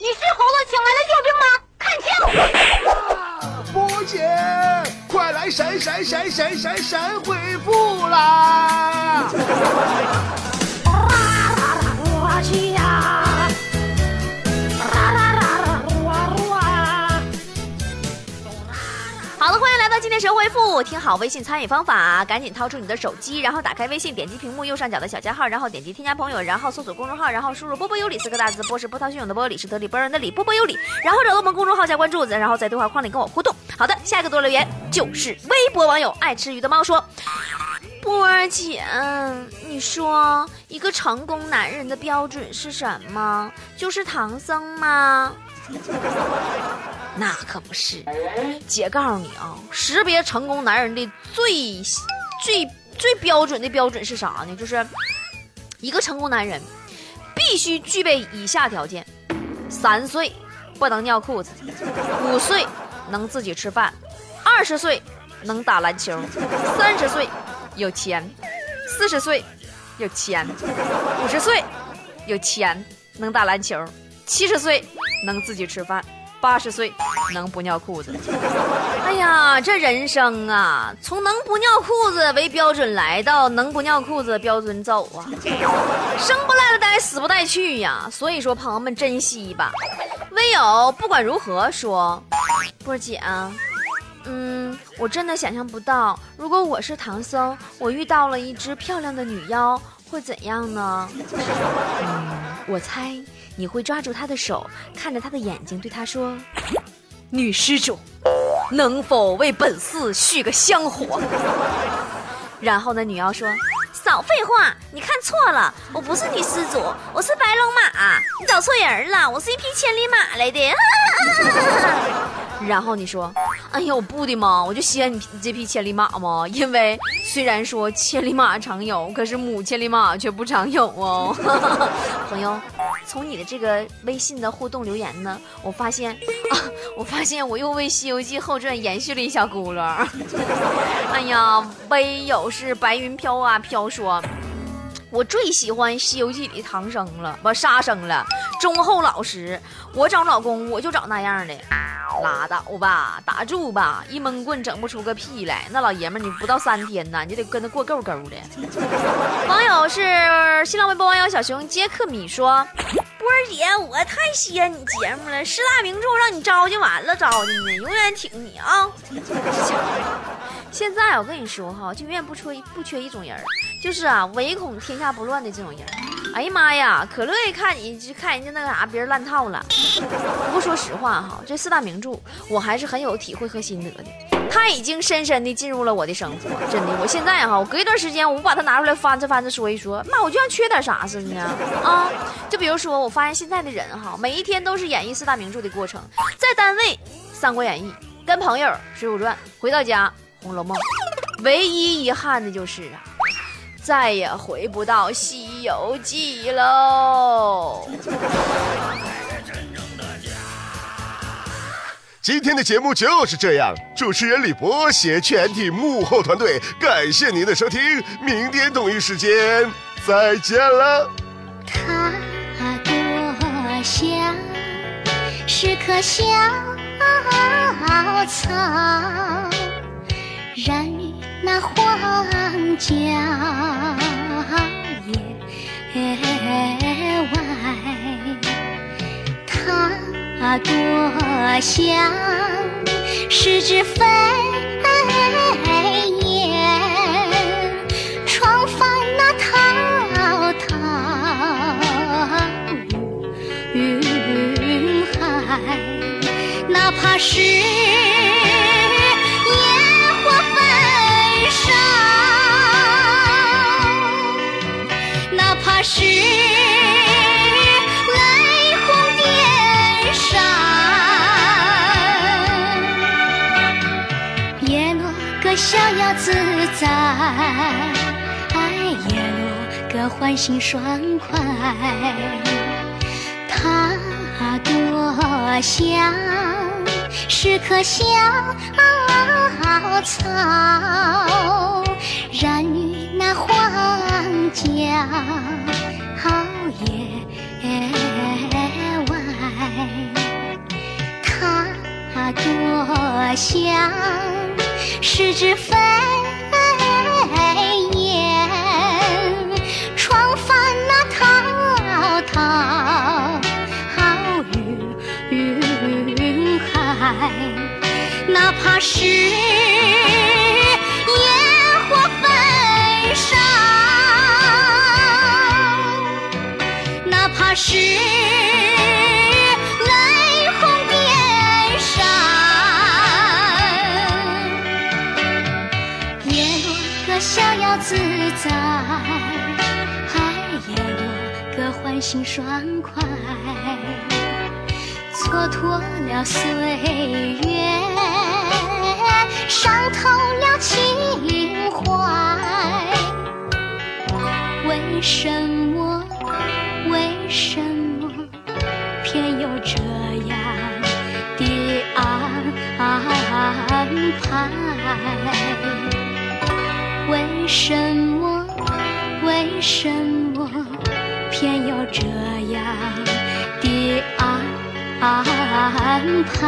你是猴子请来的救兵吗？看清！波姐，快来闪闪闪闪闪闪回复啦！听好微信参与方法，赶紧掏出你的手机，然后打开微信，点击屏幕右上角的小加号，然后点击添加朋友，然后搜索公众号，然后输入波波有理四个大字，波是波涛汹涌的波，理是得理波人的理，波波有理，然后找到我们公众号加关注，然后在对话框里跟我互动。好的，下一个多留言就是微博网友爱吃鱼的猫说，波儿姐，你说一个成功男人的标准是什么？就是唐僧吗？那可不是，姐告诉你啊，识别成功男人的最最最标准的标准是啥呢？就是一个成功男人必须具备以下条件：三岁不能尿裤子，五岁能自己吃饭，二十岁能打篮球，三十岁有钱，四十岁有钱，五十岁有钱能打篮球。七十岁能自己吃饭，八十岁能不尿裤子。哎呀，这人生啊，从能不尿裤子为标准来到能不尿裤子标准走啊，生不带了呆，死不带去呀。所以说，朋友们珍惜吧。唯有不管如何说，波儿姐，嗯，我真的想象不到，如果我是唐僧，我遇到了一只漂亮的女妖，会怎样呢？嗯，我猜。你会抓住他的手，看着他的眼睛，对他说：“女施主，能否为本寺续个香火？” 然后呢，女妖说：“少废话，你看错了，我不是女施主，我是白龙马，你找错人了，我是一匹千里马来的。”然后你说：“哎呀，我不的嘛，我就稀罕你这匹千里马嘛，因为虽然说千里马常有，可是母千里马却不常有哦。”朋友，从你的这个微信的互动留言呢，我发现啊，我发现我又为《西游记后传》延续了一小轱辘。哎呀，唯有是白云飘啊飘说，我最喜欢《西游记》里唐僧了，不沙僧了，忠厚老实。我找老公，我就找那样的。拉倒吧，打住吧，一闷棍整不出个屁来。那老爷们儿，你不到三天呢，你就得跟他过够够的。网友是新浪微博网友小熊杰克米说：“波儿姐，我太稀罕你节目了，十大名著让你招就完了，招的呢，永远挺你啊。”现在我跟你说哈，就永远不缺不缺一种人，就是啊，唯恐天下不乱的这种人。哎呀妈呀，可乐意看你去看人家那个啥，别人烂套了。不过说实话哈，这四大名著我还是很有体会和心得的。他已经深深的进入了我的生活，真的。我现在哈，我隔一段时间，我把它拿出来翻着翻着说一说，妈，我就像缺点啥似的呢啊！就比如说，我发现现在的人哈，每一天都是演绎四大名著的过程，在单位《三国演义》，跟朋友《水浒传》，回到家《红楼梦》，唯一遗憾的就是啊。再也回不到《西游记》喽。今天的节目就是这样，主持人李博携全体幕后团队，感谢您的收听，明天同一时间再见了。他多想，是棵小草，染于那黄江。多想，是只飞燕，闯翻那滔滔云海，哪怕是。哪怕是雷轰电闪也落个逍遥自在叶落个欢心爽快他多想是棵小草。郊野外他多想是只飞雁闯翻那滔滔云海哪怕是是。雷轰电闪，叶落个逍遥自在，也落个欢欣爽快，蹉跎了岁月，伤透了情怀。为什么？为什么？偏有这样的安排？为什么？为什么偏有这样的安排？